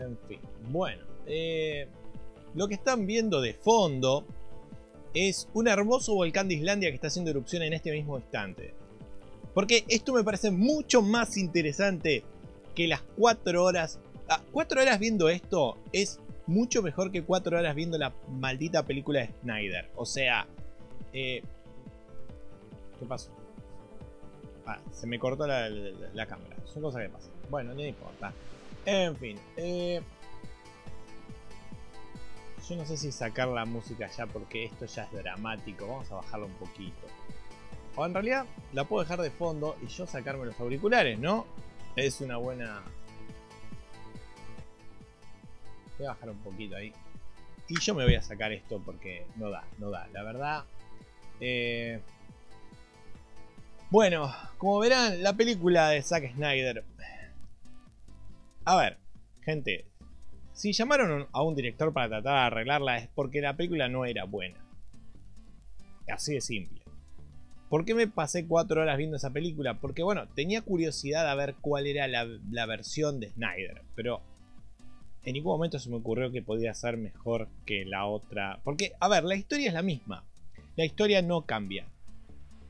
En fin, bueno. Eh, lo que están viendo de fondo es un hermoso volcán de Islandia que está haciendo erupción en este mismo instante. Porque esto me parece mucho más interesante que las 4 horas. 4 ah, horas viendo esto es mucho mejor que 4 horas viendo la maldita película de Snyder. O sea, eh, ¿qué pasó? Ah, se me cortó la, cámara. Son cosas que pasan. Bueno, no importa. En fin. Eh, yo no sé si sacar la música ya porque esto ya es dramático. Vamos a bajarlo un poquito. O en realidad la puedo dejar de fondo y yo sacarme los auriculares, ¿no? Es una buena... Voy a bajar un poquito ahí. Y yo me voy a sacar esto porque no da, no da. La verdad... Eh... Bueno, como verán, la película de Zack Snyder... A ver, gente, si llamaron a un director para tratar de arreglarla es porque la película no era buena. Así de simple. ¿Por qué me pasé cuatro horas viendo esa película? Porque bueno, tenía curiosidad a ver cuál era la, versión de Snyder. Pero en ningún momento se me ocurrió que podía ser mejor que la otra. Porque, a ver, la historia es la misma. La historia no cambia.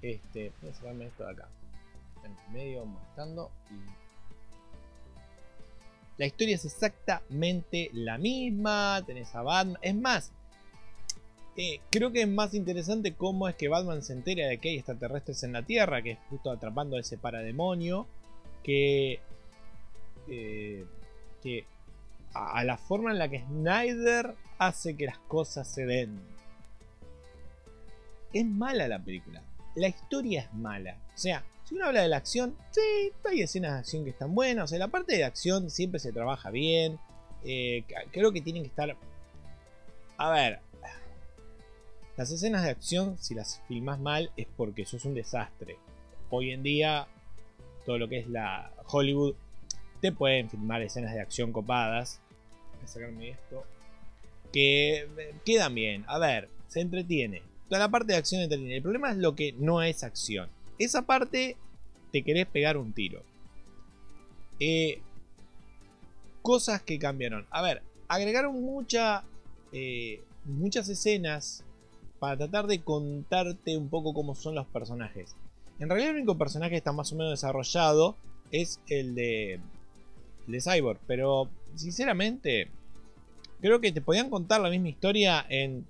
Este, voy a sacarme esto de acá. En medio mostrando y la historia es exactamente la misma. Tenés a Batman. Es más, eh, creo que es más interesante cómo es que Batman se entera de que hay extraterrestres en la Tierra, que es justo atrapando a ese parademonio, que, eh, que a, la forma en la que Snyder hace que las cosas se den. Es mala la película. La historia es mala. O sea, si uno habla de la acción, sí, hay escenas de acción que están buenas. O sea, la parte de acción siempre se trabaja bien. Eh, creo que tienen que estar... A ver. Las escenas de acción, si las filmas mal, es porque sos un desastre. Hoy en día, todo lo que es la Hollywood, te pueden filmar escenas de acción copadas. Voy a sacarme esto. Que eh, quedan bien. A ver, se entretiene. Toda la parte de acción entretiene. El problema es lo que no es acción esa parte te querés pegar un tiro. Eh, cosas que cambiaron. A ver, agregaron eh, muchas escenas para tratar de contarte un poco cómo son los personajes. En realidad el único personaje que está más o menos desarrollado es el de, el de Cyborg. Pero sinceramente creo que te podían contar la misma historia en,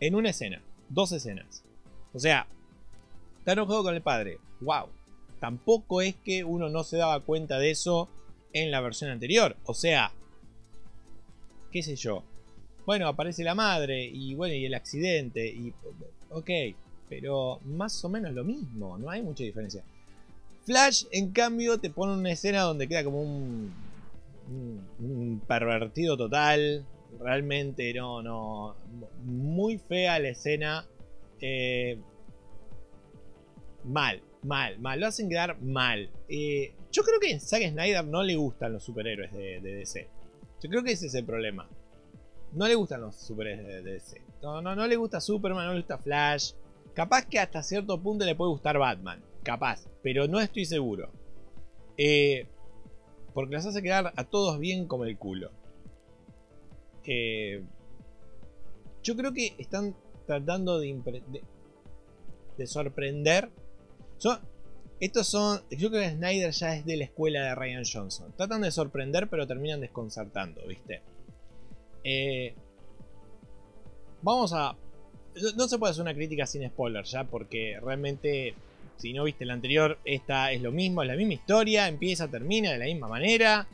en una escena. Dos escenas. O sea, Está enojado con el padre. ¡Wow! Tampoco es que uno no se daba cuenta de eso en la versión anterior. O sea, qué sé yo. Bueno, aparece la madre y bueno, y el accidente. Y. Ok, pero más o menos lo mismo. No hay mucha diferencia. Flash, en cambio, te pone una escena donde queda como un. un, pervertido total. Realmente no, no. Muy fea la escena. Eh, mal, mal, mal. Lo hacen quedar mal. Eh, yo creo que a Zack Snyder no le gustan los superhéroes de, DC. Yo creo que ese es el problema. No le gustan los superhéroes de, DC. No, le gusta Superman, no le gusta Flash. Capaz que hasta cierto punto le puede gustar Batman. Capaz. Pero no estoy seguro. Eh, porque los hace quedar a todos bien como el culo. Eh, yo creo que están tratando de sorprender estos son. Yo creo que Snyder ya es de la escuela de Ryan Johnson. Tratan de sorprender, pero terminan desconcertando, ¿viste? Eh, vamos a. No se puede hacer una crítica sin spoiler ya, porque realmente, si no viste la anterior, esta es lo mismo, es la misma historia, empieza, termina de la misma manera.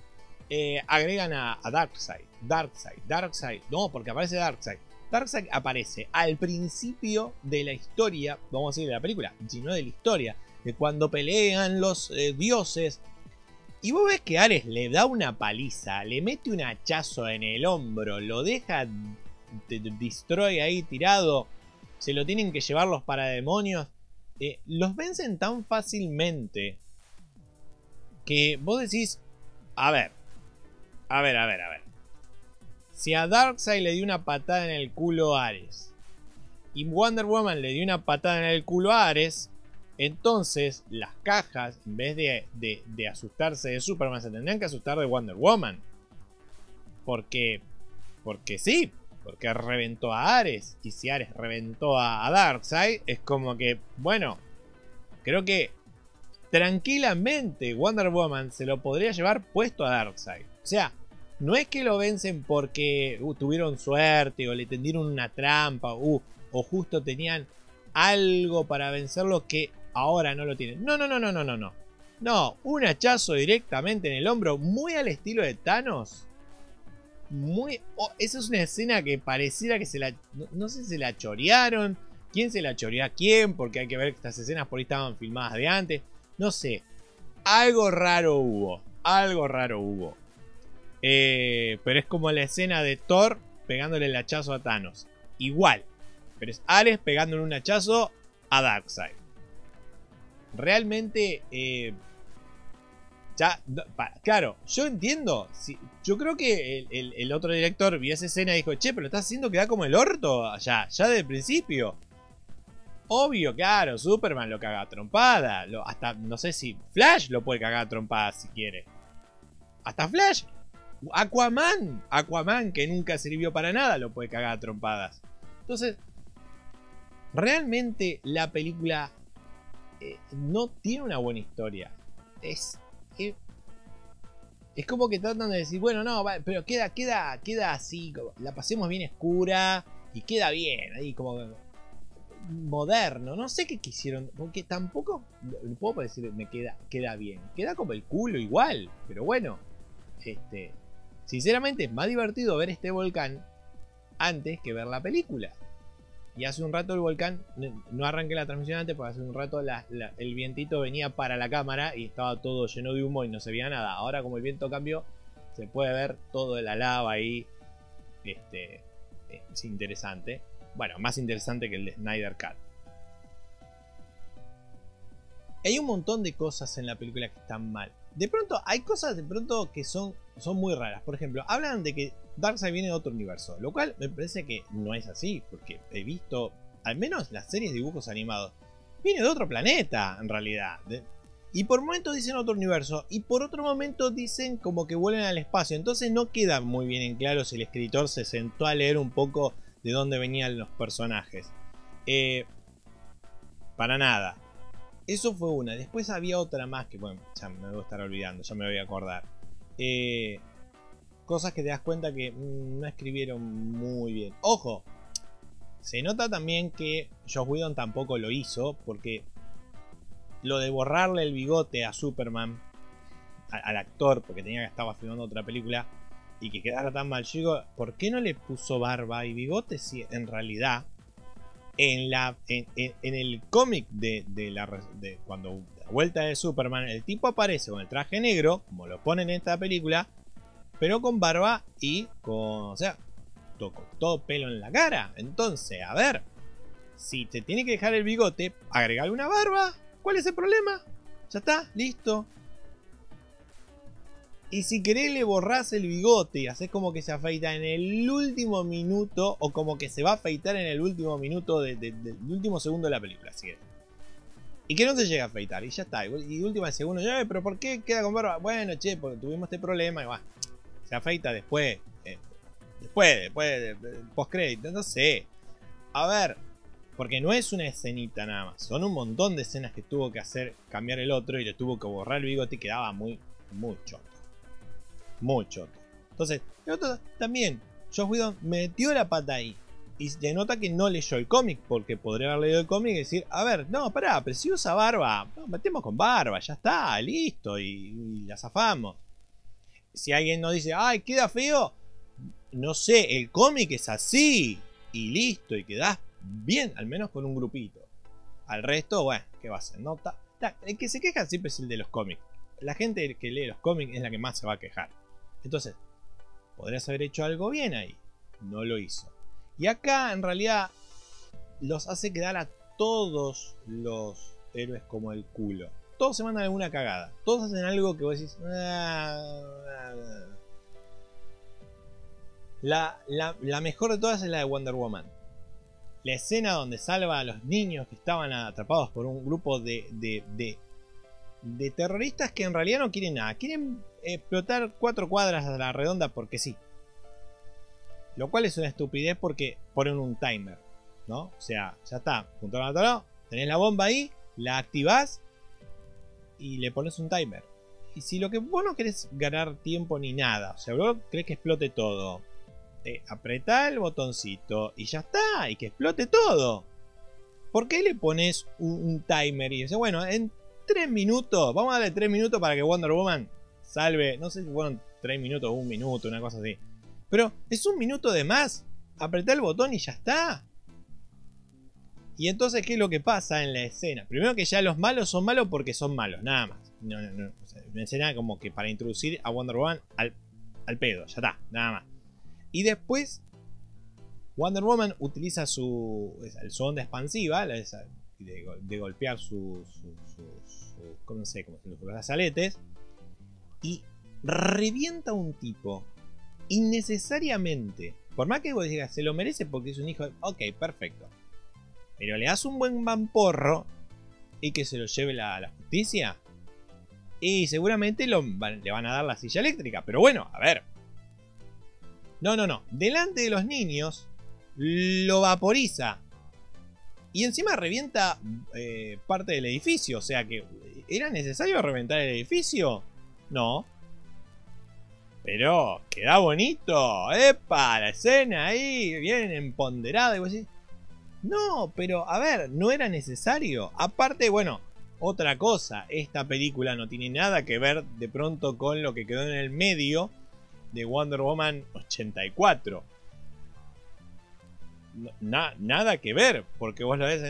Eh, agregan a, a Darkseid, Darkseid, Darkseid, no, porque aparece Darkseid. Darkseid aparece al principio de la historia, vamos a decir de la película, sino de la historia, de cuando pelean los eh, dioses. Y vos ves que Ares le da una paliza, le mete un hachazo en el hombro, lo deja destroy ahí tirado, se lo tienen que llevar los parademonios. Eh, los vencen tan fácilmente que vos decís, a ver, a ver, a ver, a ver. Si a Darkseid le dio una patada en el culo a Ares y Wonder Woman le dio una patada en el culo a Ares, entonces las cajas, en vez de, asustarse de Superman, se tendrían que asustar de Wonder Woman. porque, porque sí, porque reventó a Ares. Y si Ares reventó a, Darkseid, es como que, bueno, creo que tranquilamente Wonder Woman se lo podría llevar puesto a Darkseid. O sea, no es que lo vencen porque uh, tuvieron suerte o le tendieron una trampa uh, o justo tenían algo para vencerlo que ahora no lo tienen. No, no, no, no, no, no, no. No, un hachazo directamente en el hombro, muy al estilo de Thanos. Muy. Oh, esa es una escena que pareciera que se la. No, sé si se la chorearon. ¿Quién se la choreó a quién? Porque hay que ver que estas escenas por ahí estaban filmadas de antes. No sé. Algo raro hubo. Algo raro hubo. Eh, pero es como la escena de Thor pegándole el hachazo a Thanos. Igual. Pero es Ares pegándole un hachazo a Darkseid. Realmente. Eh, ya, claro, yo entiendo. yo creo que el, otro director vio esa escena y dijo, che, pero lo estás haciendo que da como el orto ya, ya desde el principio. Obvio, claro, Superman lo caga a trompada. hasta, no sé si Flash lo puede cagar a trompada si quiere. Hasta Flash. Aquaman. Aquaman, que nunca sirvió para nada, lo puede cagar a trompadas. Entonces, realmente la película eh, no tiene una buena historia. Es es como que tratan de decir, bueno, no, pero queda, queda, queda así, la pasemos bien oscura y queda bien, ahí como moderno, no sé qué quisieron, porque tampoco puedo decir me queda, queda bien, queda como el culo igual, pero bueno, este, sinceramente es más divertido ver este volcán antes que ver la película. Y hace un rato el volcán, no arranqué la transmisión antes porque hace un rato el vientito venía para la cámara y estaba todo lleno de humo y no se veía nada. Ahora como el viento cambió, se puede ver todo la lava ahí. Este, es interesante. Bueno, más interesante que el de Snyder Cut. Hay un montón de cosas en la película que están mal. De pronto, hay cosas de pronto que son, son muy raras. Por ejemplo, hablan de que Darkseid viene de otro universo, lo cual me parece que no es así, porque he visto, al menos las series de dibujos animados, viene de otro planeta, en realidad. y por momentos dicen otro universo, y por otro momento dicen como que vuelven al espacio. Entonces no queda muy bien en claro si el escritor se sentó a leer un poco de dónde venían los personajes. Eh, para nada. Eso fue una. Después había otra más que, bueno, ya me voy a estar olvidando, ya me voy a acordar. Eh, cosas que te das cuenta que mm, no escribieron muy bien. Ojo, se nota también que Josh Whedon tampoco lo hizo porque lo de borrarle el bigote a Superman, al actor, porque tenía que estaba filmando otra película y que quedara tan mal. Yo ¿por qué no le puso barba y bigote si en realidad en, la, en, el cómic de, de cuando la vuelta de Superman, el tipo aparece con el traje negro, como lo ponen en esta película, pero con barba y con, o sea, todo, pelo en la cara. Entonces, a ver, si te tiene que dejar el bigote, agregarle una barba. ¿Cuál es el problema? Ya está, listo. Y si querés le borrás el bigote y haces como que se afeita en el último minuto o como que se va a afeitar en el último minuto del último segundo de la película, así Y que no se llegue a afeitar y ya está. Y última segundo, ya, pero ¿por qué queda con barba? Bueno, che, porque tuvimos este problema y va se afeita después. Eh, después, después, post crédito, no sé. A ver, porque no es una escenita nada más. Son un montón de escenas que tuvo que hacer cambiar el otro y le tuvo que borrar el bigote y quedaba muy, muy choto. Muy choto. Entonces, el otro también, Josh Whedon metió la pata ahí. Y se nota que no leyó el cómic, porque podría haber leído el cómic y decir, a ver, no, pará, pero si usa barba, metemos con barba, ya está, listo, y, la zafamos si alguien nos dice, ay, queda feo, no sé, el cómic es así y listo, y quedás bien, al menos con un grupito. Al resto, bueno, ¿qué va a ser? Nota. El que se queja siempre es el de los cómics. La gente que lee los cómics es la que más se va a quejar. Entonces, podrías haber hecho algo bien ahí. No lo hizo. Y acá, en realidad, los hace quedar a todos los héroes como el culo todos se mandan alguna cagada. Todos hacen algo que vos decís. Ah, ah, ah". La, la, mejor de todas es la de Wonder Woman. La escena donde salva a los niños que estaban atrapados por un grupo de, de, de, de terroristas que en realidad no quieren nada. Quieren explotar cuatro cuadras a la redonda porque sí. Lo cual es una estupidez porque ponen un timer, ¿no? O sea, ya está, junto a la tenés la bomba ahí, la activás y le pones un timer. Y si lo que vos no querés ganar tiempo ni nada, o sea, vos querés que explote todo, eh, apretá el botoncito y ya está, y que explote todo. ¿Por qué le pones un, timer y dices, bueno, en 3 minutos, vamos a darle 3 minutos para que Wonder Woman salve, no sé si fueron 3 minutos o un minuto, una cosa así. Pero es un minuto de más. Apretá el botón y ya está. Y entonces, ¿qué es lo que pasa en la escena? Primero que ya los malos son malos porque son malos, nada más. No, no, no. una escena como que para introducir a Wonder Woman al, al pedo, ya está, nada más. Y después Wonder Woman utiliza su, su onda expansiva de, de, golpear sus ¿cómo sé? Como los brazaletes y revienta a un tipo innecesariamente. Por más que vos digas, se lo merece porque es un hijo. Ok, perfecto. Pero le das un buen vamporro y que se lo lleve la, la justicia. Y seguramente le van a dar la silla eléctrica. Pero bueno, a ver. No, no, no. Delante de los niños lo vaporiza. Y encima revienta eh, parte del edificio. O sea que, ¿era necesario reventar el edificio? No. Pero queda bonito. ¡Epa! La escena ahí, bien empoderada. Y vos decís, no, pero a ver, no era necesario. Aparte, bueno, otra cosa, esta película no tiene nada que ver de pronto con lo que quedó en el medio de Wonder Woman 84 nada que ver, porque vos lo ves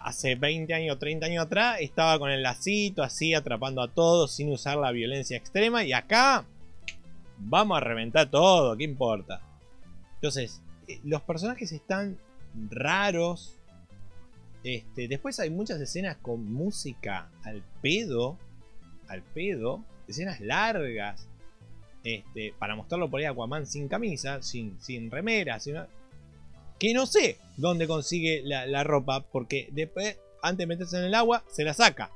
hace 20 años, 30 años atrás, estaba con el lacito así atrapando a todos sin usar la violencia extrema y acá vamos a reventar todo, ¿qué importa? Entonces, eh, los personajes están raros. Este, después hay muchas escenas con música al pedo, al pedo, escenas largas. Este, para mostrarlo por ahí Aquaman sin camisa, sin, sin remera, sin, que no sé dónde consigue la, ropa, porque después, antes de meterse en el agua, se la saca.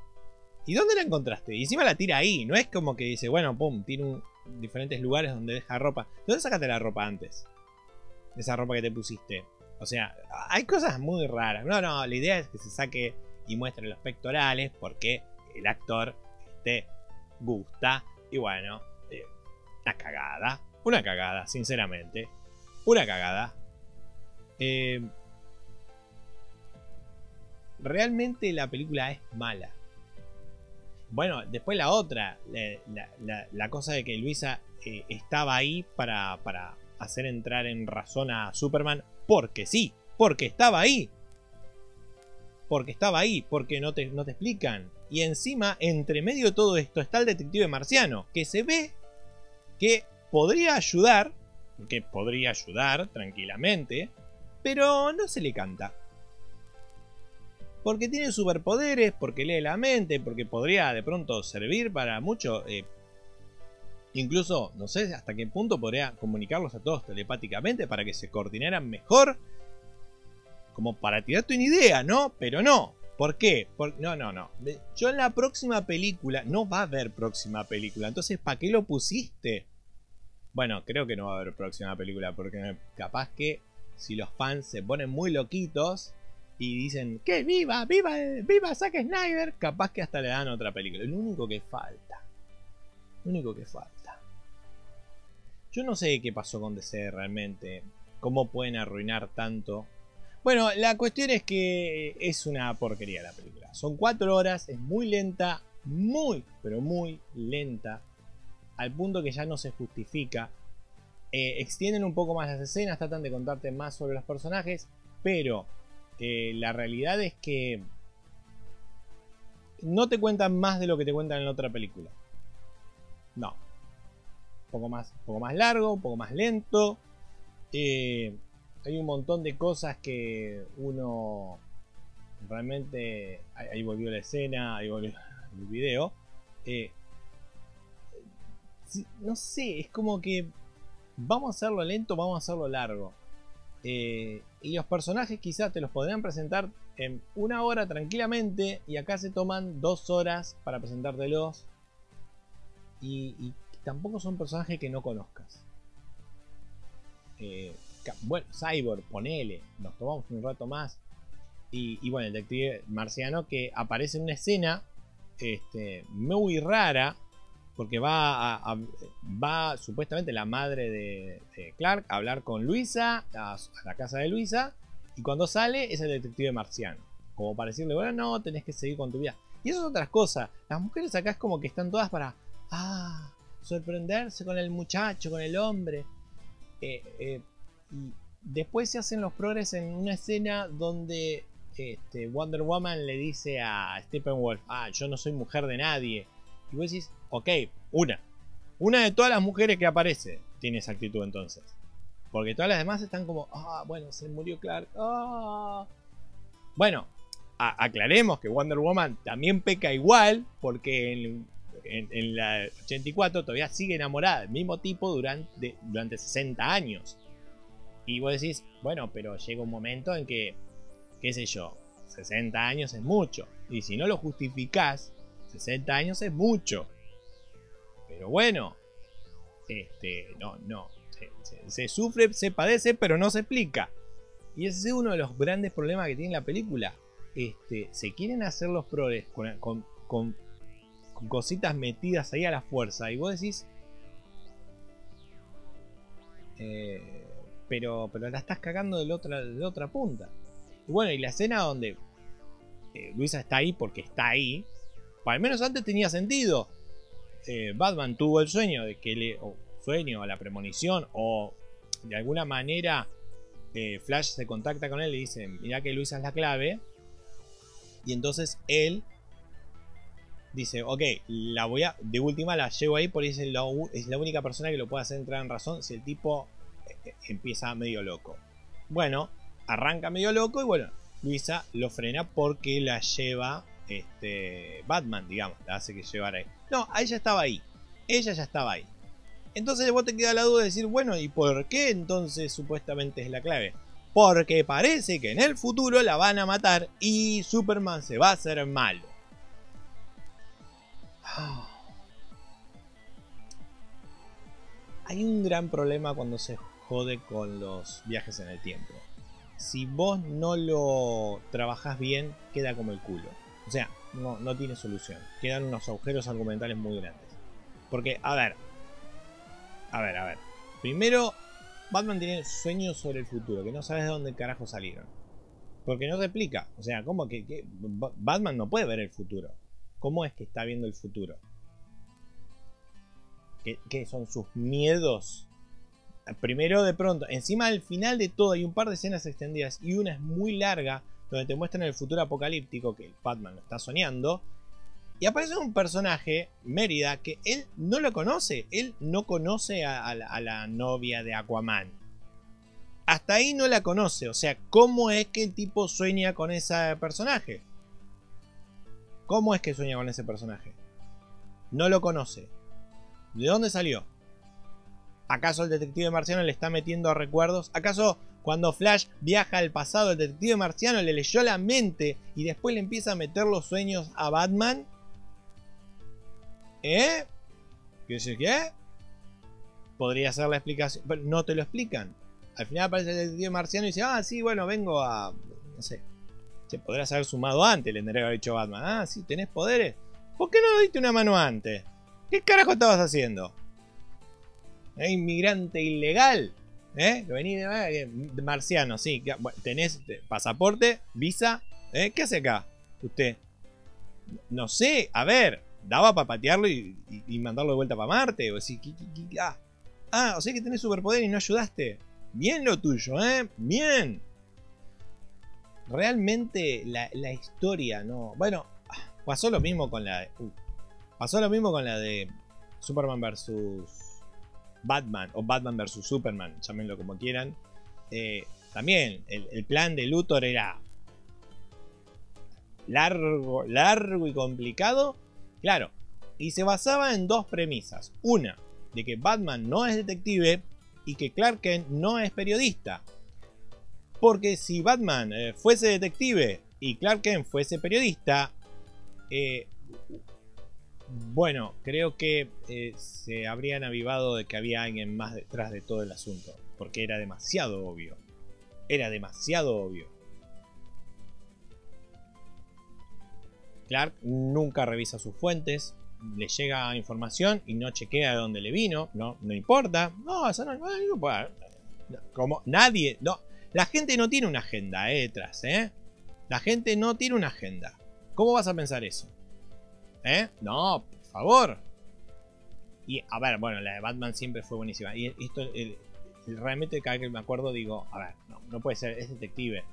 ¿Y dónde la encontraste? Y encima la tira ahí, no es como que dice, bueno, pum, tiene diferentes lugares donde deja ropa. ¿Dónde sacaste la ropa antes? Esa ropa que te pusiste. O sea, hay cosas muy raras. No, no, la idea es que se saque y muestre los pectorales porque el actor te gusta. Y bueno, eh, una cagada. Una cagada, sinceramente. Una cagada. Eh, realmente la película es mala. Bueno, después la otra, la, cosa de que Luisa eh, estaba ahí para, para, hacer entrar en razón a Superman, porque sí, porque estaba ahí. Porque estaba ahí, porque no te, no te explican. Y encima, entre medio de todo esto, está el detective marciano, que se ve que podría ayudar, que podría ayudar tranquilamente, pero no se le canta. Porque tiene superpoderes, porque lee la mente, porque podría de pronto servir para mucho. Eh, incluso, no sé hasta qué punto podría comunicarlos a todos telepáticamente para que se coordinaran mejor. Como para tirarte una idea, ¿no? Pero no. ¿Por qué? no, no, no. Yo en la próxima película, no va a haber próxima película. Entonces, ¿para qué lo pusiste? Bueno, creo que no va a haber próxima película porque capaz que si los fans se ponen muy loquitos y dicen que viva, viva, viva Zack Snyder, capaz que hasta le dan otra película. Lo único que falta. Lo único que falta. Yo no sé qué pasó con DC realmente. Cómo pueden arruinar tanto. Bueno, la cuestión es que es una porquería la película. Son cuatro horas, es muy lenta, muy, pero muy lenta. Al punto que ya no se justifica. Eh, extienden un poco más las escenas, tratan de contarte más sobre los personajes, pero eh, la realidad es que no te cuentan más de lo que te cuentan en la otra película. No. Un poco más, un poco más largo, un poco más lento. Eh, hay un montón de cosas que uno realmente... Ahí, volvió la escena, ahí volvió el video. no sé, es como que vamos a hacerlo lento, vamos a hacerlo largo. Eh, y los personajes quizás te los podrían presentar en una hora tranquilamente y acá se toman dos horas para presentártelos. Y, tampoco son personajes que no conozcas. Eh, bueno, Cyborg, ponele, nos tomamos un rato más. Y, bueno, el detective marciano que aparece en una escena este, muy rara, porque va, a, va supuestamente la madre de, Clark a hablar con Luisa, a, la casa de Luisa, y cuando sale es el detective marciano. Como para decirle, bueno, no, tenés que seguir con tu vida. Y eso es otras cosas. Las mujeres acá es como que están todas para, ah, sorprenderse con el muchacho, con el hombre. Eh, eh, y después se hacen los progres en una escena donde este, Wonder Woman le dice a Steppenwolf, ah, yo no soy mujer de nadie. Y vos decís, ok, una. Una de todas las mujeres que aparece tiene esa actitud entonces. Porque todas las demás están como, ah, bueno, se murió Clark. Ah. Bueno, aclaremos que Wonder Woman también peca igual, porque en, en, la 84 todavía sigue enamorada del mismo tipo durante, durante 60 años. Y vos decís, bueno, pero llega un momento en que, qué sé yo, 60 años es mucho. Y si no lo justificás, 60 años es mucho. Pero bueno, este, no, no. Se, sufre, se padece, pero no se explica. Y ese es uno de los grandes problemas que tiene la película. Este, se quieren hacer los progres con, con cositas metidas ahí a la fuerza. Y vos decís. Eh, pero, pero la estás cagando de otra, de otra punta. Y bueno, y la escena donde eh, Luisa está ahí porque está ahí. Al menos antes tenía sentido. Eh, Batman tuvo el sueño de que le. O sueño, la premonición, o de alguna manera Flash se contacta con él y dice: Mira que Luisa es la clave. Y entonces él dice, ok, la voy a, de última la llevo ahí porque es la, es la única persona que lo puede hacer entrar en razón si el tipo eh, eh, empieza medio loco. Bueno, arranca medio loco y bueno, Luisa lo frena porque la lleva este, Batman, digamos, la hace que llevara ahí. No, ella estaba ahí, ella ya estaba ahí. Entonces vos te queda la duda de decir, bueno, ¿y por qué entonces supuestamente es la clave? Porque parece que en el futuro la van a matar y Superman se va a hacer malo. Hay un gran problema cuando se jode con los viajes en el tiempo. Si vos no lo trabajás bien, queda como el culo. O sea, no, no tiene solución. Quedan unos agujeros argumentales muy grandes. Porque, a ver. A ver, a ver. Primero, Batman tiene sueños sobre el futuro, que no sabes de dónde carajo salieron. Porque no se explica. O sea, ¿cómo que, Batman no puede ver el futuro? ¿Cómo es que está viendo el futuro? ¿Qué, son sus miedos? Primero de pronto, encima al final de todo hay un par de escenas extendidas y una es muy larga donde te muestran el futuro apocalíptico que Batman lo está soñando. Y aparece un personaje, Mérida, que él no lo conoce. Él no conoce a, la, novia de Aquaman. Hasta ahí no la conoce. O sea, ¿cómo es que el tipo sueña con ese personaje? ¿Cómo es que sueña con ese personaje? No lo conoce. ¿De dónde salió? ¿Acaso el detective marciano le está metiendo recuerdos? ¿Acaso cuando Flash viaja al pasado, el detective marciano le leyó la mente y después le empieza a meter los sueños a Batman? ¿Eh? ¿Qué sé qué? Podría ser la explicación, pero no te lo explican. Al final aparece el detective marciano y dice, ah, sí, bueno, vengo a... no sé, se podrías haber sumado antes, le tendría que haber dicho Batman. Ah, sí, tenés poderes. ¿Por qué no diste una mano antes? ¿Qué carajo estabas haciendo? ¿Eh? Inmigrante ilegal. ¿Eh? Vení de, marciano, sí. ¿Tenés pasaporte? ¿Visa? ¿Eh? ¿Qué hace acá? Usted. No sé, a ver. Daba para patearlo y, mandarlo de vuelta para Marte. O decir, ah. ah, o sea que tenés superpoder y no ayudaste. Bien lo tuyo, ¿eh? Bien realmente la, historia no. Bueno, pasó lo mismo con la de. Uh, pasó lo mismo con la de Superman vs. Batman o Batman vs. Superman, llámenlo como quieran. Eh, también el, plan de Luthor era largo, largo y complicado. Claro, y se basaba en dos premisas. Una, de que Batman no es detective y que Clark Kent no es periodista. Porque si Batman eh, fuese detective y Clark Kent fuese periodista, eh, Bueno, creo que eh, se habrían avivado de que había alguien más detrás de todo el asunto. Porque era demasiado obvio. Era demasiado obvio. Clark nunca revisa sus fuentes, le llega información y no chequea de dónde le vino, no, no importa. No, eso no, no, como nadie, no, la gente no tiene una agenda eh, detrás, ¿eh? La gente no tiene una agenda. ¿Cómo vas a pensar eso? ¿Eh? No, por favor. Y a ver, bueno, la de Batman siempre fue buenísima. Y esto, realmente cada vez que me acuerdo digo, a ver, no, no puede ser, es detective.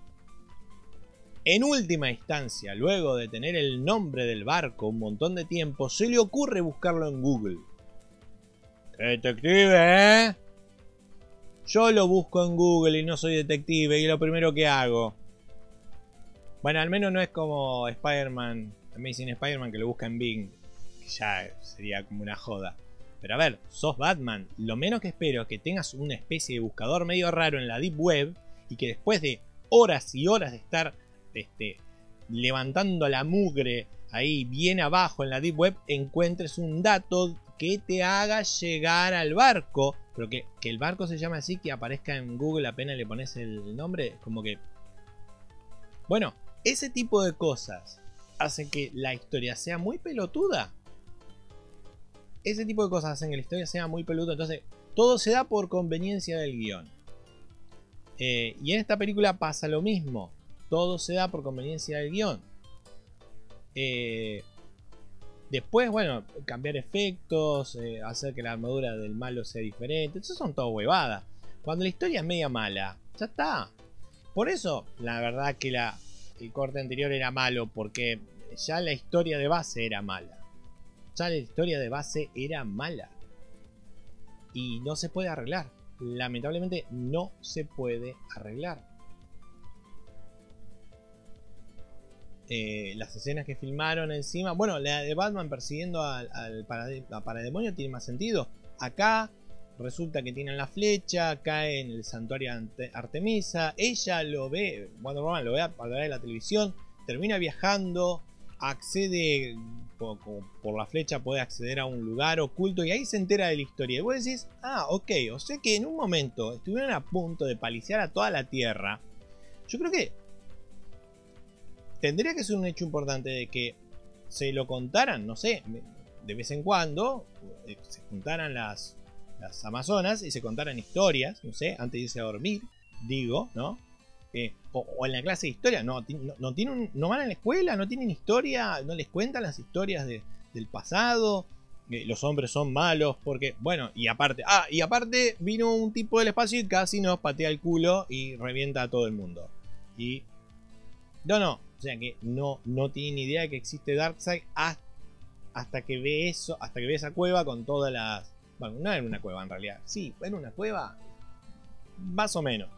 En última instancia, luego de tener el nombre del barco un montón de tiempo, se le ocurre buscarlo en Google. Detective, ¿eh? Yo lo busco en Google y no soy detective y lo primero que hago. Bueno, al menos no es como Spider-Man, Amazing Spider-Man que lo busca en Bing. Que ya sería como una joda. Pero a ver, sos Batman. Lo menos que espero es que tengas una especie de buscador medio raro en la Deep Web y que después de horas y horas de estar este, levantando la mugre ahí bien abajo en la Deep Web, encuentres un dato que te haga llegar al barco. Pero que, el barco se llame así, que aparezca en Google apenas le pones el nombre, como que... Bueno, ese tipo de cosas hacen que la historia sea muy pelotuda. Ese tipo de cosas hacen que la historia sea muy pelotuda. Entonces, todo se da por conveniencia del guion. Eh, y en esta película pasa lo mismo todo se da por conveniencia del guion. Eh, después, bueno, cambiar efectos, eh, hacer que la armadura del malo sea diferente, eso son todo huevadas. Cuando la historia es media mala, ya está. Por eso, la verdad que la, el corte anterior era malo, porque ya la historia de base era mala. Ya la historia de base era mala. Y no se puede arreglar. Lamentablemente no se puede arreglar. Eh, las escenas que filmaron encima. Bueno, la de Batman persiguiendo al, parademonio tiene más sentido. Acá resulta que tienen la flecha, cae en el santuario Artemisa. Ella lo ve, Wonder Woman lo ve a través de la televisión, termina viajando, accede por, la flecha, puede acceder a un lugar oculto y ahí se entera de la historia. Y vos decís, ah, ok, o sea que en un momento estuvieron a punto de paliciar a toda la Tierra. Yo creo que tendría que ser un hecho importante de que se lo contaran, no sé, de vez en cuando, eh, se juntaran las, Amazonas y se contaran historias, no sé, antes de irse a dormir, digo, ¿no? O, en la clase de historia, no, no, tienen, no van a la escuela, no tienen historia, no les cuentan las historias del pasado, eh, los hombres son malos, porque, bueno, y aparte, ah, y aparte vino un tipo del espacio y casi nos patea el culo y revienta a todo el mundo. Y, no, no, o sea que no, no tiene ni idea de que existe Darkseid hasta, que ve eso, hasta que ve esa cueva con todas las. No era una cueva en realidad. Sí, era una cueva. Más o menos.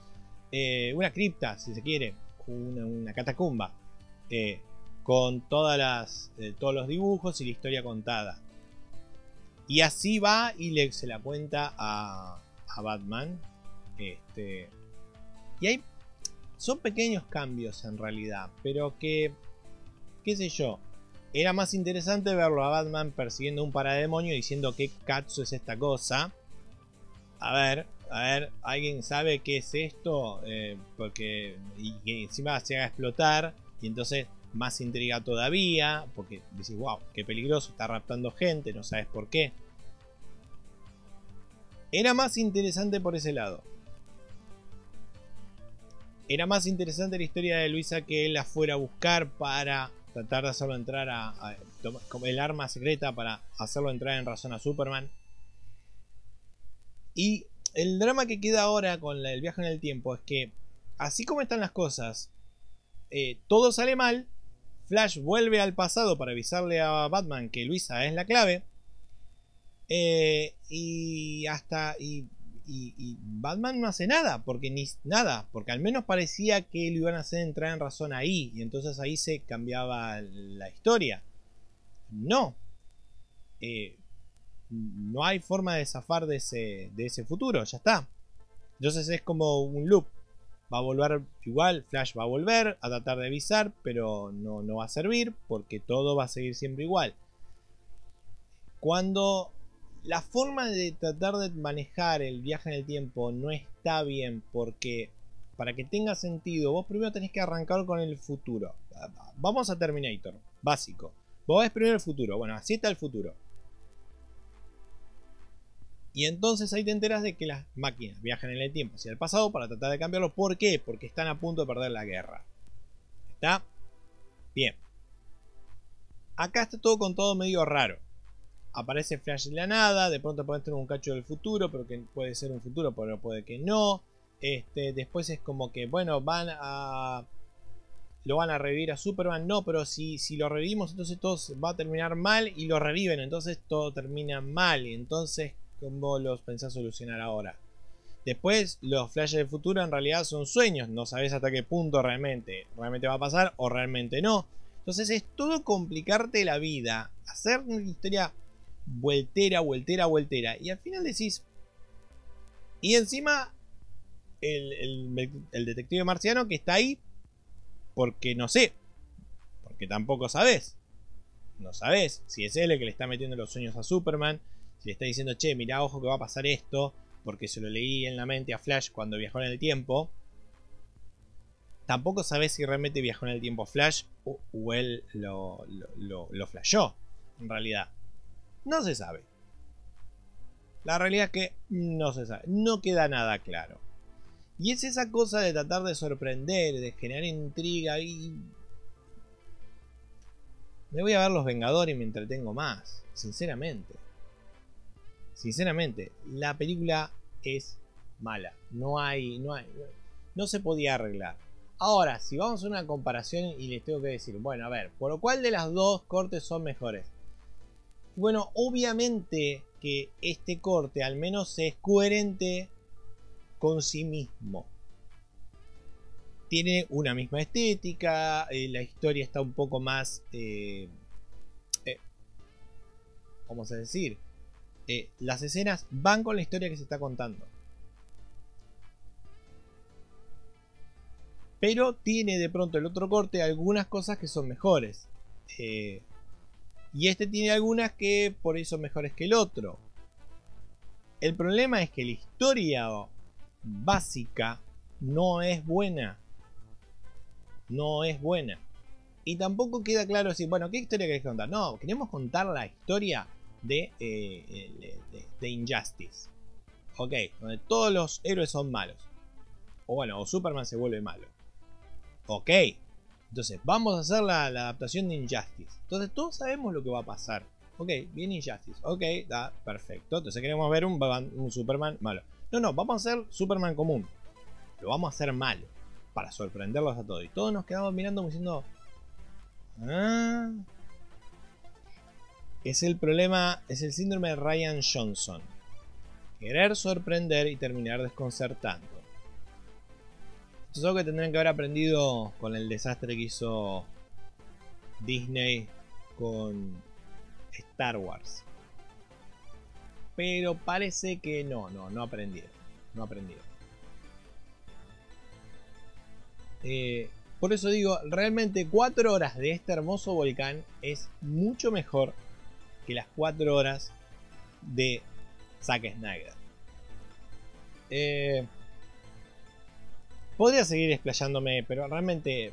Eh, una cripta, si se quiere. Una, catacumba. Eh, con todas las, eh, todos los dibujos y la historia contada. Y así va y le, se la cuenta a, a Batman. Este, y hay son pequeños cambios en realidad, pero que, qué sé yo, era más interesante verlo a Batman persiguiendo un parademonio diciendo qué katsu es esta cosa. A ver, a ver, ¿alguien sabe qué es esto? Eh, porque y que encima se haga explotar y entonces más intriga todavía, porque decís, wow, qué peligroso, está raptando gente, no sabes por qué. Era más interesante por ese lado. Era más interesante la historia de Luisa que él la fuera a buscar para tratar de hacerlo entrar a, el arma secreta para hacerlo entrar en razón a Superman. Y el drama que queda ahora con el viaje en el tiempo es que, así como están las cosas, eh, todo sale mal. Flash vuelve al pasado para avisarle a Batman que Luisa es la clave. Eh, y hasta. Y, Batman no hace nada, porque ni nada, porque al menos parecía que lo iban a hacer entrar en razón ahí, y entonces ahí se cambiaba la historia. No. Eh, no hay forma de zafar de ese, de ese futuro, ya está. Entonces es como un loop. Va a volver igual, Flash va a volver a tratar de avisar, pero no, no va a servir porque todo va a seguir siempre igual. cuando la forma de tratar de manejar el viaje en el tiempo no está bien porque para que tenga sentido, vos primero tenés que arrancar con el futuro. Vamos a Terminator, básico. Vos ves primero el futuro. Bueno, así está el futuro. Y entonces ahí te enteras de que las máquinas viajan en el tiempo hacia el pasado para tratar de cambiarlo. ¿Por qué? Porque están a punto de perder la guerra. ¿Está? Bien. Acá está todo con todo medio raro. Aparece Flash en la nada, de pronto puede tener un cacho del futuro, pero que puede ser un futuro, pero puede que no. Este, después es como que, bueno, van a lo van a revivir a Superman. No, pero si, si lo revivimos, entonces todo va a terminar mal y lo reviven. Entonces todo termina mal. Entonces, ¿cómo los pensás solucionar ahora? Después, los flashes del futuro en realidad son sueños. No sabes hasta qué punto realmente, realmente va a pasar o realmente no. Entonces es todo complicarte la vida. Hacer una historia vueltera, vueltera, vueltera. Y al final decís... Y encima el, el detective marciano que está ahí porque no sé. Porque tampoco sabes. No sabes si es él el que le está metiendo los sueños a Superman. Si le está diciendo, che, mira, ojo que va a pasar esto. Porque se lo leí en la mente a Flash cuando viajó en el tiempo. Tampoco sabes si realmente viajó en el tiempo Flash o, él lo, lo, lo, flashó. En realidad. No se sabe. La realidad es que no se sabe. No queda nada claro. Y es esa cosa de tratar de sorprender, de generar intriga y... Me voy a ver Los Vengadores y me entretengo más, sinceramente. Sinceramente, la película es mala. No hay, no hay, no se podía arreglar. Ahora, si vamos a una comparación y les tengo que decir, bueno, a ver, ¿por cuál de las dos cortes son mejores? Bueno, obviamente que este corte al menos es coherente con sí mismo. Tiene una misma estética, eh, la historia está un poco más... Eh, eh, vamos a decir, las escenas van con la historia que se está contando. Pero tiene de pronto el otro corte algunas cosas que son mejores. Y este tiene algunas que por eso mejores que el otro. El problema es que la historia básica no es buena. No es buena. Y tampoco queda claro si, bueno, ¿qué historia querés contar? No, queremos contar la historia de, eh, de, Injustice. Ok, donde todos los héroes son malos. O bueno, o Superman se vuelve malo. Ok, entonces vamos a hacer la, adaptación de Injustice. Entonces todos sabemos lo que va a pasar. Ok, bien Injustice. Ok, da, perfecto. Entonces queremos ver un, un Superman malo. No, no, vamos a hacer Superman común. Lo vamos a hacer malo. Para sorprenderlos a todos. Y todos nos quedamos mirando diciendo... Ah". Es el problema, es el síndrome de Ryan Johnson. Querer sorprender y terminar desconcertando. Algo que tendrían que haber aprendido con el desastre que hizo Disney con Star Wars. Pero parece que no, no, no aprendieron. No aprendieron. Eh, por eso digo, realmente 4 horas de este hermoso volcán es mucho mejor que las 4 horas de Zack Snyder. Eh, podría seguir explayándome, pero realmente...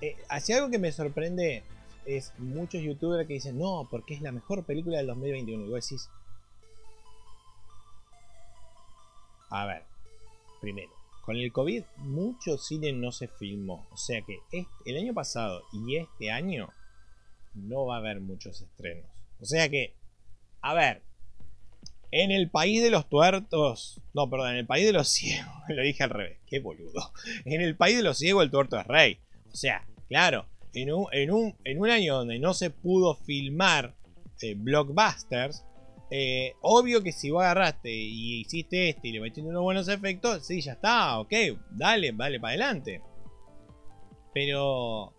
Eh, hacia algo que me sorprende es muchos youtubers que dicen, no, porque es la mejor película del 2021. Y vos decís, a ver, primero, con el COVID mucho cine no se filmó. O sea que el año pasado y este año no va a haber muchos estrenos. O sea que, a ver, en el país de los tuertos, no, perdón, en el país de los ciegos, lo dije al revés, qué boludo. En el país de los ciegos el tuerto es rey. O sea, claro, en un, en un, año donde no se pudo filmar eh, blockbusters, eh, obvio que si vos agarraste y hiciste este y le metiste unos buenos efectos, sí, ya está, ok, dale, dale para adelante. Pero,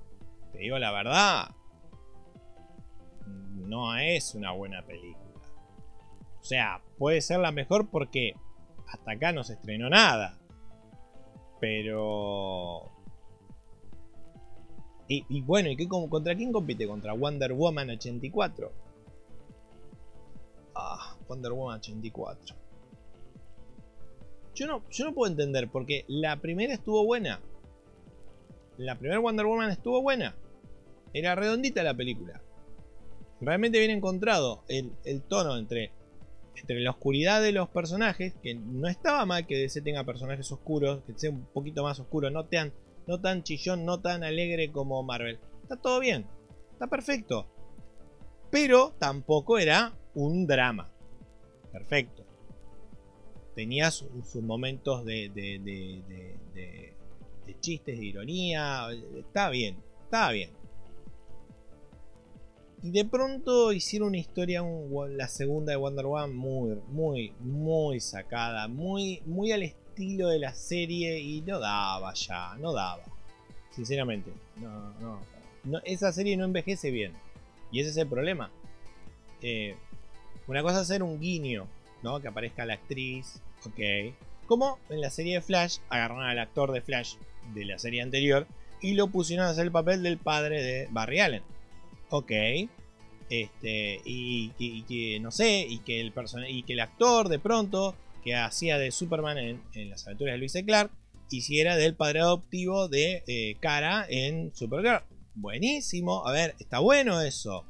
te digo la verdad, no es una buena película. O sea, puede ser la mejor porque hasta acá no se estrenó nada. Pero Y, bueno, ¿y qué, contra quién compite? Contra Wonder Woman 84. Ah, Wonder Woman 84. Yo no, yo no puedo entender porque la primera estuvo buena. La primera Wonder Woman estuvo buena. Era redondita la película. Realmente bien encontrado el, tono entre, entre la oscuridad de los personajes, que no estaba mal que DC tenga personajes oscuros, que sea un poquito más oscuro, no tan, no tan chillón, no tan alegre como Marvel. Está todo bien, está perfecto. Pero tampoco era un drama. Perfecto. Tenía sus, momentos de, de, de, de chistes, de ironía. Está bien, estaba bien. Y de pronto hicieron una historia, la segunda de Wonder Woman, muy, muy, muy sacada, muy, muy al estilo de la serie y no daba ya, no daba. Sinceramente, no, no, esa serie no envejece bien. Y ese es el problema. Eh, una cosa es hacer un guiño, ¿no? Que aparezca la actriz, ok. Como en la serie de Flash, agarraron al actor de Flash de la serie anterior y lo pusieron a hacer el papel del padre de Barry Allen. Ok. Este, y, que, no sé, y que, el y que el actor de pronto que hacía de Superman en, las aventuras de Luis C. Clark hiciera del padre adoptivo de eh, Cara en Supergirl. Buenísimo, a ver, está bueno eso.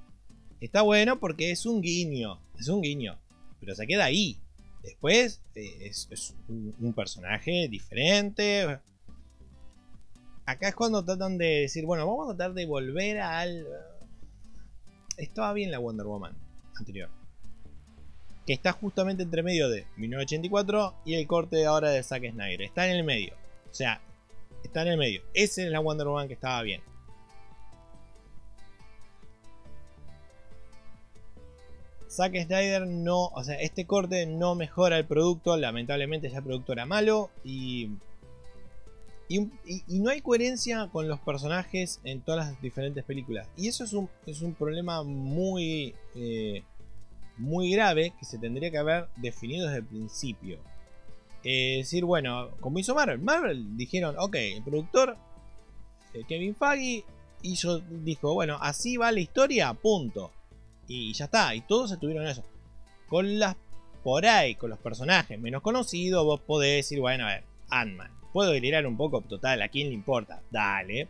Está bueno porque es un guiño, es un guiño, pero se queda ahí. Después eh, es, un, personaje diferente. Acá es cuando tratan de decir, bueno, vamos a tratar de volver al... Estaba bien la Wonder Woman anterior. Que está justamente entre medio de 1984 y el corte ahora de Zack Snyder. Está en el medio. O sea, está en el medio. Esa es la Wonder Woman que estaba bien. Zack Snyder no, o sea, este corte no mejora el producto, lamentablemente ya el producto era malo y, y, no hay coherencia con los personajes en todas las diferentes películas. Y eso es un, es un problema muy, eh, muy grave que se tendría que haber definido desde el principio. Eh, decir, bueno, como hizo Marvel, Marvel dijeron, ok, el productor eh, Kevin Feige hizo, dijo, bueno, así va la historia, punto y ya está, y todos estuvieron en eso. Con las por ahí, con los personajes menos conocidos, vos podés decir, bueno, a ver, Ant-Man. Puedo delirar un poco, total, ¿a quién le importa? Dale.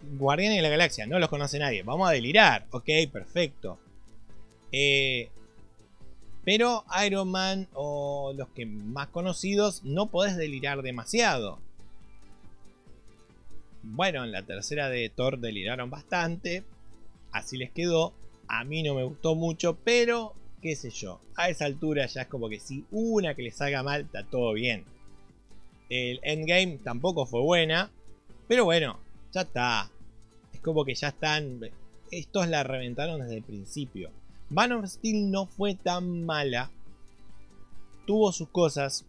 Guardianes de la Galaxia, no los conoce nadie. Vamos a delirar. Ok, perfecto. Eh, pero Iron Man o los que más conocidos no podés delirar demasiado. Bueno, en la tercera de Thor deliraron bastante. Así les quedó. A mí no me gustó mucho, pero qué sé yo. A esa altura ya es como que si una que le salga mal, está todo bien. El endgame tampoco fue buena, pero bueno, ya está. Es como que ya están. Estos la reventaron desde el principio. Man of Steel no fue tan mala. Tuvo sus cosas.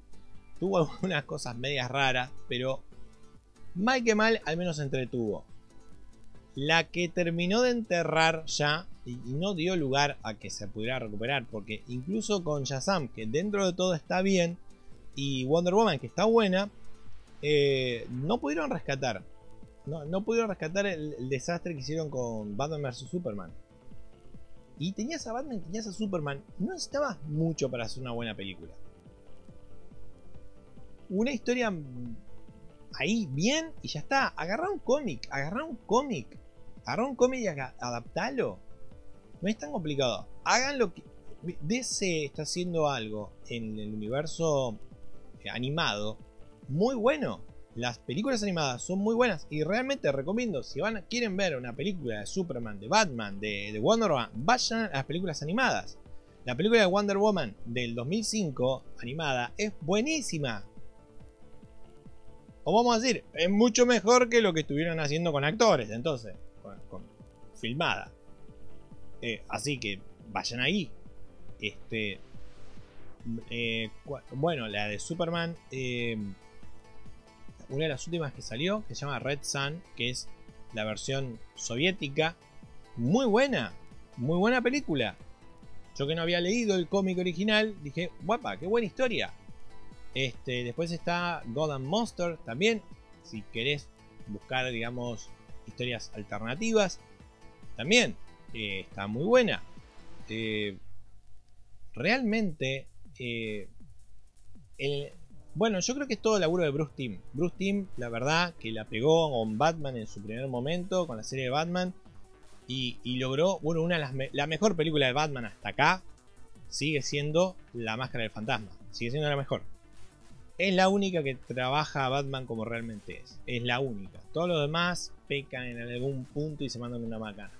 Tuvo algunas cosas medias raras, pero mal que mal, al menos entretuvo. La que terminó de enterrar ya y, no dio lugar a que se pudiera recuperar. Porque incluso con Shazam, que dentro de todo está bien, y Wonder Woman, que está buena, eh, no pudieron rescatar. No, pudieron rescatar el, desastre que hicieron con Batman vs. Superman. Y tenías a Batman, tenías a Superman. No necesitabas mucho para hacer una buena película. Una historia ahí bien y ya está. Agarra un cómic, agarra un cómic. Agarra un cómic y adaptalo. No es tan complicado. Hagan lo que. DC está haciendo algo en el universo animado muy bueno. Las películas animadas son muy buenas y realmente recomiendo, si van, quieren ver una película de Superman, de Batman, de, de Wonder Woman, vayan a las películas animadas. La película de Wonder Woman del 2005, animada, es buenísima. O vamos a decir, es mucho mejor que lo que estuvieron haciendo con actores, entonces, con filmada. Eh, así que vayan ahí. Este. Eh, bueno, la de Superman. Eh, una de las últimas que salió. Que se llama Red Sun. Que es la versión soviética. Muy buena. Muy buena película. Yo que no había leído el cómic original. Dije, guapa, qué buena historia. Este, después está God and Monster también. Si querés buscar, digamos, historias alternativas. También está muy buena. realmente, bueno, yo creo que es todo el laburo de Bruce Timm. Bruce Timm, la verdad, que la pegó con Batman en su primer momento, con la serie de Batman. Y, logró, bueno, una de las la mejor película de Batman hasta acá. Sigue siendo La Máscara del Fantasma. Sigue siendo la mejor. Es la única que trabaja a Batman como realmente es. Es la única. Todos los demás pecan en algún punto y se mandan una macana.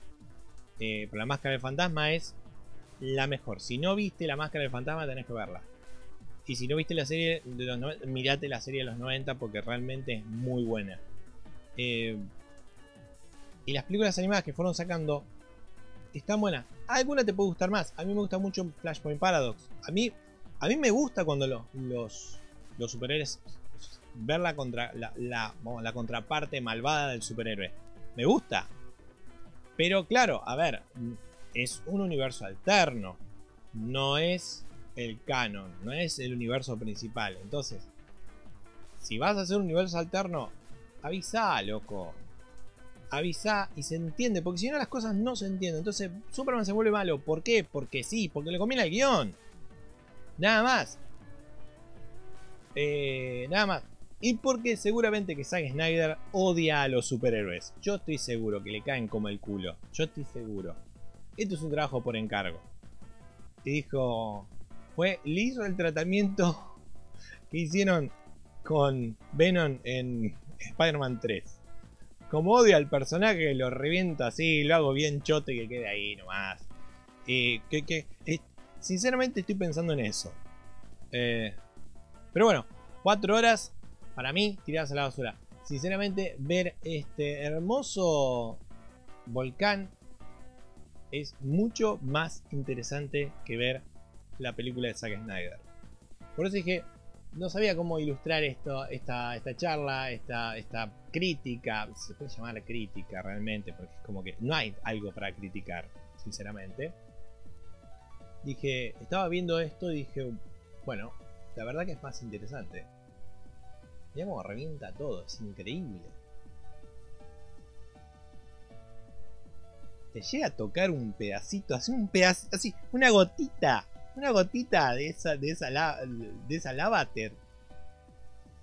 Eh, pero la Máscara del Fantasma es la mejor. Si no viste la Máscara del Fantasma tenés que verla. Y si no viste la serie de los 90, mirate la serie de los 90 porque realmente es muy buena. Eh, y las películas animadas que fueron sacando están buenas. Alguna te puede gustar más. A mí me gusta mucho Flashpoint Paradox. A mí, a mí me gusta cuando los, los, superhéroes ver la, contra, la, la contraparte malvada del superhéroe. Me gusta. Pero claro, a ver, es un universo alterno. No es el canon, no es el universo principal. Entonces, si vas a hacer un universo alterno, avisa, loco. Avisa y se entiende, porque si no las cosas no se entienden. Entonces, Superman se vuelve malo. ¿Por qué? Porque sí, porque le conviene al guion. Nada más. Eh, nada más. Y porque seguramente que Zack Snyder odia a los superhéroes. Yo estoy seguro que le caen como el culo. Yo estoy seguro. Esto es un trabajo por encargo. Y dijo, fue, le hizo el tratamiento que hicieron con Venom en Spider-Man 3. Como odio al personaje, lo reviento así, lo hago bien chote que quede ahí nomás. Y que, eh, sinceramente estoy pensando en eso. Eh, pero bueno, cuatro horas para mí tiradas a la basura. Sinceramente, ver este hermoso volcán es mucho más interesante que ver la película de Zack Snyder. Por eso dije, no sabía cómo ilustrar esta, esta charla, esta, esta crítica, se puede llamar crítica realmente, porque es como que no hay algo para criticar, sinceramente. Dije, estaba viendo esto y dije, bueno, la verdad que es más interesante. Mira cómo revienta todo, es increíble. Te llega a tocar un pedacito, así un pedacito, así, una gotita una gotita de esa, de esa, lava, de esa lava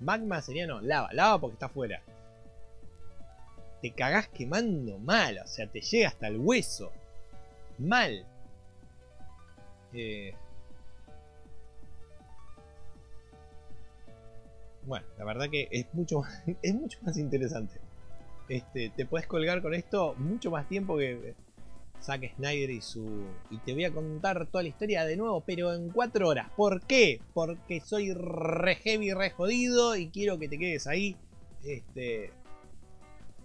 Magma sería no, lava, lava porque está afuera. Te cagás quemando mal, o sea, te llega hasta el hueso. Mal. Eh, bueno, la verdad que es mucho, es mucho más interesante. Este, te puedes colgar con esto mucho más tiempo que Zack Snyder y su... Y te voy a contar toda la historia de nuevo, pero en cuatro horas. ¿Por qué? Porque soy re heavy, re jodido y quiero que te quedes ahí. Este...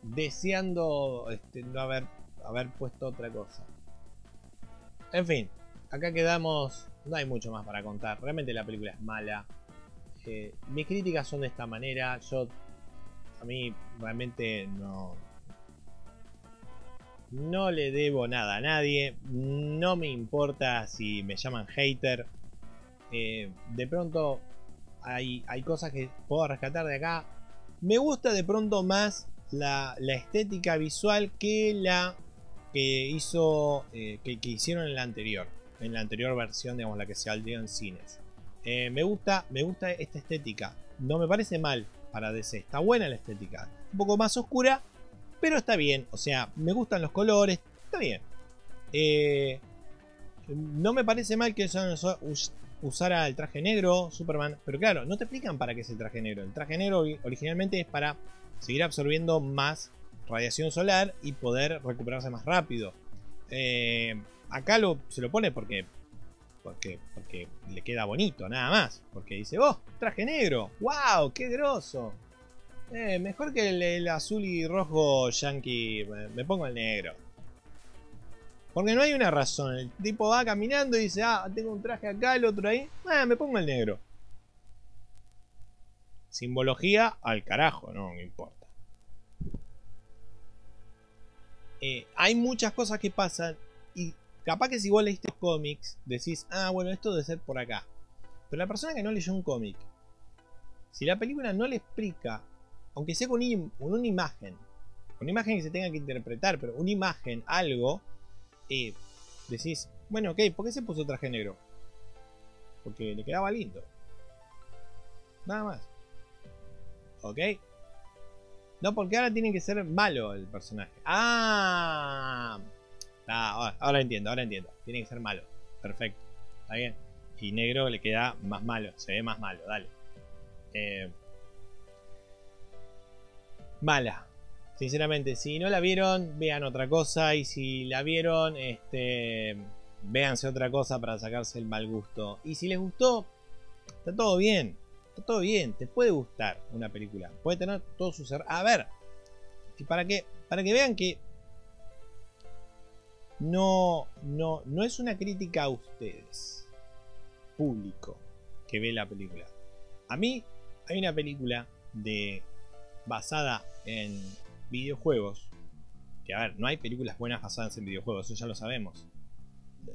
Deseando este, no haber, haber puesto otra cosa. En fin, acá quedamos. No hay mucho más para contar. Realmente la película es mala. Eh, mis críticas son de esta manera. Yo. A mí realmente no no le debo nada a nadie. No me importa si me llaman hater. Eh, de pronto hay, hay, cosas que puedo rescatar de acá. Me gusta de pronto más la, estética visual que la que hizo eh, que, hicieron en la anterior. En la anterior versión, digamos, la que se salió en cines. Eh, me gusta, me gusta esta estética. No me parece mal para DC. Está buena la estética. Un poco más oscura, pero está bien, o sea, me gustan los colores, está bien. Eh, no me parece mal que usara el traje negro, Superman, pero claro, no te explican para qué es el traje negro. El traje negro originalmente es para seguir absorbiendo más radiación solar y poder recuperarse más rápido. Eh, acá se lo pone porque, porque, porque le queda bonito, nada más. Porque dice, oh, traje negro, wow, qué groso. Eh, mejor que el, azul y rojo yankee. Me pongo el negro. Porque no hay una razón. El tipo va caminando y dice, ah, tengo un traje acá, el otro ahí. Eh, me pongo el negro. Simbología al carajo, no me importa. Eh, hay muchas cosas que pasan y capaz que si vos leíste cómics decís, ah, bueno, esto debe ser por acá. Pero la persona que no leyó un cómic, si la película no le explica aunque sea con, una imagen, Una imagen que se tenga que interpretar, pero una imagen, algo, eh, decís, bueno, ok, ¿por qué se puso traje negro? Porque le quedaba lindo. Nada más. ¿Ok? No, porque ahora tiene que ser malo el personaje. ¡Ah! ah ahora, entiendo, ahora entiendo. Tiene que ser malo. Perfecto. Está bien. Y negro le queda más malo. Se ve más malo, dale. Eh, mala. Sinceramente, si no la vieron, vean otra cosa. Y si la vieron, este, véanse otra cosa para sacarse el mal gusto. Y si les gustó, está todo bien. Está todo bien. Te puede gustar una película. Puede tener todos sus errores. A ver. Para que, para que vean que no, no, no es una crítica a ustedes, público, que ve la película. A mí hay una película de basada en videojuegos. Que a ver, no hay películas buenas basadas en videojuegos, eso ya lo sabemos.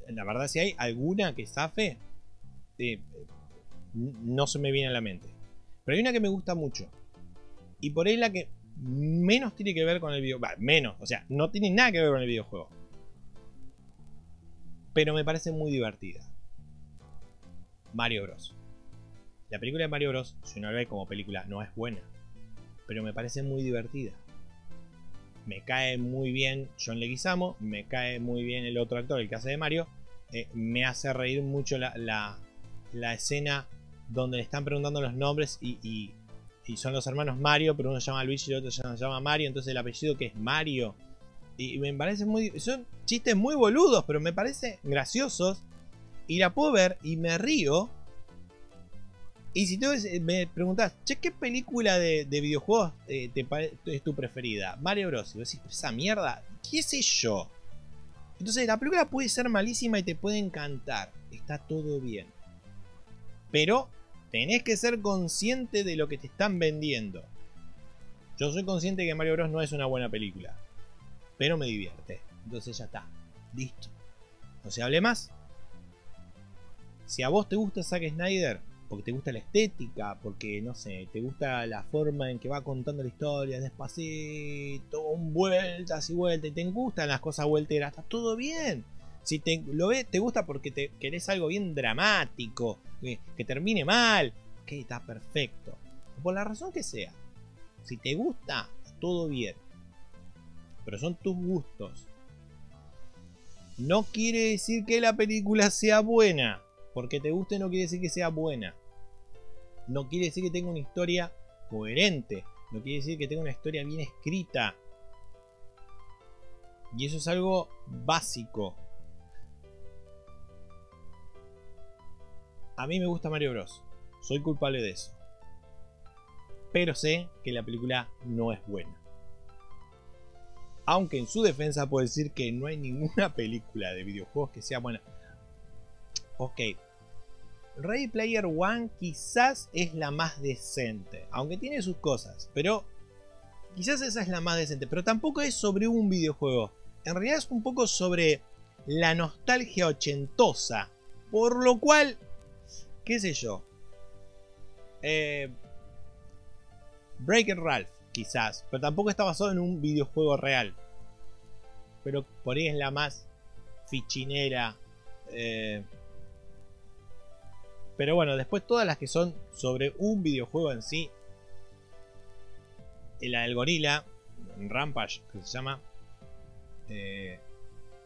La verdad, si hay alguna que zafe, eh, no se me viene a la mente. Pero hay una que me gusta mucho. Y por ahí la que menos tiene que ver con el videojuego. Menos, o sea, no tiene nada que ver con el videojuego. Pero me parece muy divertida. Mario Bros. La película de Mario Bros, si uno la ve como película, no es buena. Pero me parece muy divertida me cae muy bien John Leguizamo, me cae muy bien el otro actor, el que hace de Mario, eh, me hace reír mucho la, escena donde le están preguntando los nombres y, son los hermanos Mario, pero uno se llama Luigi y el otro se llama Mario, entonces el apellido que es Mario. Y me parece muy... Son chistes muy boludos, pero me parece graciosos. Y la puedo ver y me río y si tú me preguntas, che, ¿qué película de, videojuegos eh, es tu preferida? Mario Bros. Y vos decís, esa mierda, ¿qué sé yo? Entonces, la película puede ser malísima y te puede encantar. Está todo bien. Pero tenés que ser consciente de lo que te están vendiendo. Yo soy consciente que Mario Bros. no es una buena película. Pero me divierte. Entonces ya está. Listo. No se hable más. Si a vos te gusta Zack Snyder, porque te gusta la estética, porque no sé, te gusta la forma en que va contando la historia, despacito, vueltas y vueltas, y te gustan las cosas vuelteras, está todo bien. Si te lo ves, te gusta porque te querés algo bien dramático, que, que termine mal, que está perfecto. Por la razón que sea. Si te gusta, todo bien. Pero son tus gustos. No quiere decir que la película sea buena. Porque te guste no quiere decir que sea buena no quiere decir que tenga una historia coherente, no quiere decir que tenga una historia bien escrita. Y eso es algo básico. A mí me gusta Mario Bros. Soy culpable de eso. Pero sé que la película no es buena. Aunque en su defensa puedo decir que no hay ninguna película de videojuegos que sea buena. Ok, Ready Player One quizás es la más decente, aunque tiene sus cosas, pero quizás esa es la más decente, pero tampoco es sobre un videojuego. En realidad es un poco sobre la nostalgia ochentosa, por lo cual, qué sé yo. Eh, Breaker Ralph, quizás, pero tampoco está basado en un videojuego real. Pero por ahí es la más fichinera. Eh, pero bueno, después todas las que son sobre un videojuego en sí. La del gorila, Rampage, que se llama. Eh,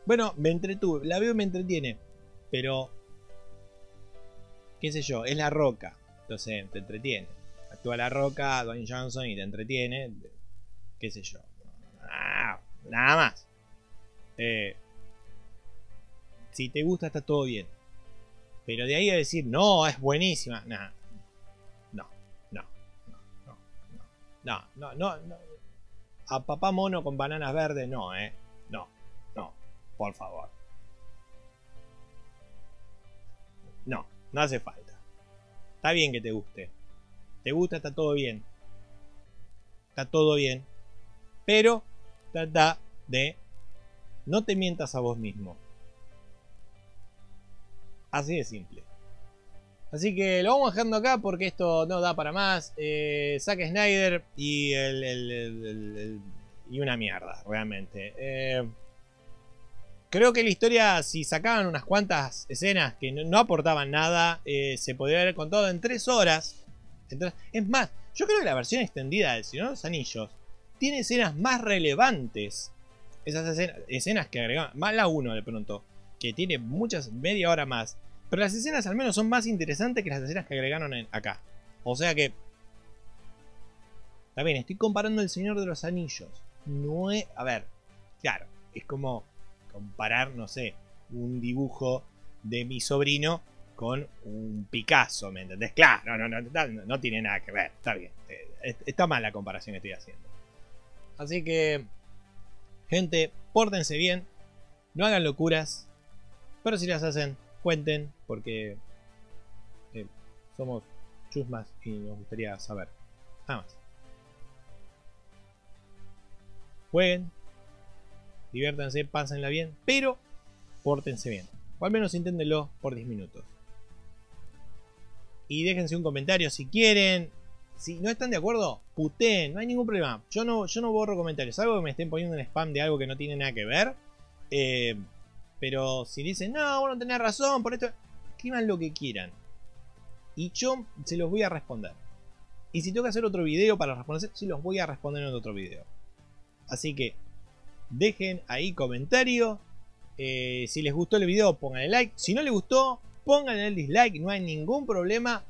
bueno, me entretuve, la veo y me entretiene. Pero, qué sé yo, es la roca. Entonces te entretiene. Actúa la roca, Dwayne Johnson y te entretiene. Qué sé yo. Ah, nada más. Eh, si te gusta, está todo bien. Pero de ahí a decir, no, es buenísima. No, no, no, no, no, no, no, no. A papá mono con bananas verdes, no, eh. No, no, por favor. No, no hace falta. Está bien que te guste. Te gusta, está todo bien. Está todo bien. Pero trata de no te mientas a vos mismo. Así de simple. Así que lo vamos dejando acá porque esto no da para más. Eh, Zack Snyder y el, una mierda, realmente. Eh, creo que la historia, si sacaban unas cuantas escenas que no, aportaban nada, eh, se podría haber contado en tres horas. es más, yo creo que la versión extendida del Señor de los Anillos tiene escenas más relevantes. Esas escenas, que agregan, más la 1 de pronto, que tiene muchas, media hora más. Pero las escenas al menos son más interesantes que las escenas que agregaron acá. O sea que... Bien, estoy comparando el Señor de los Anillos. No es... A ver, claro, es como comparar, no sé, un dibujo de mi sobrino con un Picasso, ¿me entendés? Claro, no, no, no, no tiene nada que ver, está bien. Eh, está mal la comparación que estoy haciendo. Así que, gente, pórtense bien, no hagan locuras, pero si las hacen, cuenten, porque eh, somos chusmas y nos gustaría saber. Nada más. Jueguen, diviértanse, pásenla bien, pero pórtense bien. O al menos inténtenlo por 10 minutos. Y déjense un comentario si quieren. Si no están de acuerdo, puteen, no hay ningún problema. Yo no, yo no borro comentarios. Algo que me estén poniendo en spam de algo que no tiene nada que ver. Eh, pero si dicen, no, vos no tenés razón, por esto. Escriban lo que quieran. Y yo se los voy a responder. Y si tengo que hacer otro video para responder, sí los voy a responder en otro video. Así que dejen ahí comentario. Eh, si les gustó el video, pongan like. Si no les gustó, pongan el dislike, no hay ningún problema.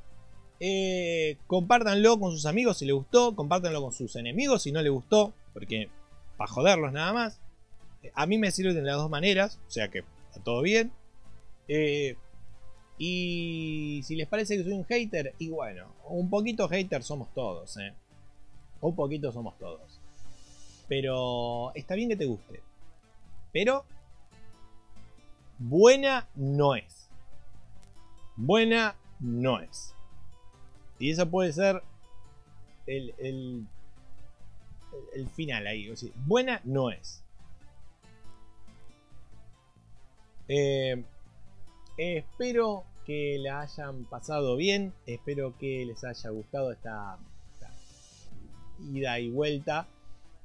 Eh, compártanlo con sus amigos si les gustó, compártanlo con sus enemigos si no les gustó, porque para joderlos nada más. Eh, a mí me sirve de las dos maneras, o sea que está todo bien. y si les parece que soy un hater, y bueno, un poquito hater somos todos, Un poquito somos todos. Pero está bien que te guste. Pero buena no es. Buena no es. Y eso puede ser el, el, el final ahí. buena no es. Eh, espero que la hayan pasado bien. Espero que les haya gustado esta ida y vuelta.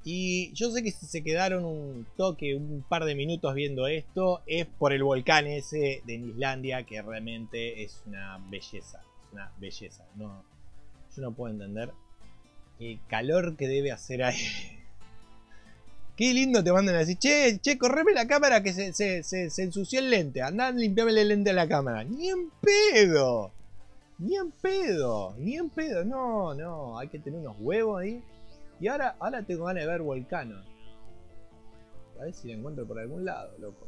Y yo sé que si se quedaron un toque, un par de minutos viendo esto, es por el volcán ese de Islandia, que realmente es una belleza. Una belleza. No, yo no puedo entender el calor que debe hacer ahí. Qué lindo te mandan a decir, che, che, correme la cámara que se, se, ensució el lente. Andá, limpiame el lente a la cámara. Ni en pedo. Ni en pedo. Ni en pedo. No, no. Hay que tener unos huevos ahí. Y ahora, ahora tengo ganas de ver Volcano. A ver si la encuentro por algún lado, loco.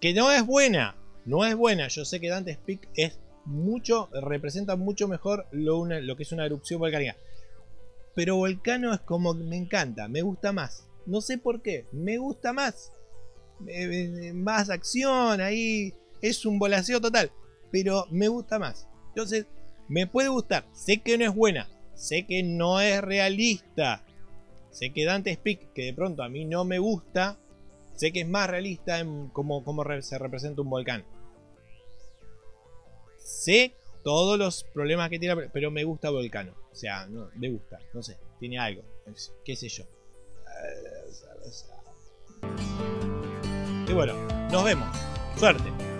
Que no es buena. No es buena. Yo sé que Dante Speak es mucho, representa mucho mejor lo, lo que es una erupción volcánica. Pero Volcano es como me encanta, me gusta más. No sé por qué, me gusta más. más acción ahí. Es un volaseo total. Pero me gusta más. Entonces, me puede gustar. Sé que no es buena. Sé que no es realista. Sé que Dante Speak, que de pronto a mí no me gusta, sé que es más realista en cómo, se representa un volcán. Sé todos los problemas que tiene, pero me gusta Volcano. O sea, no, me gusta, no sé, tiene algo, qué sé yo. Y bueno, nos vemos. Suerte.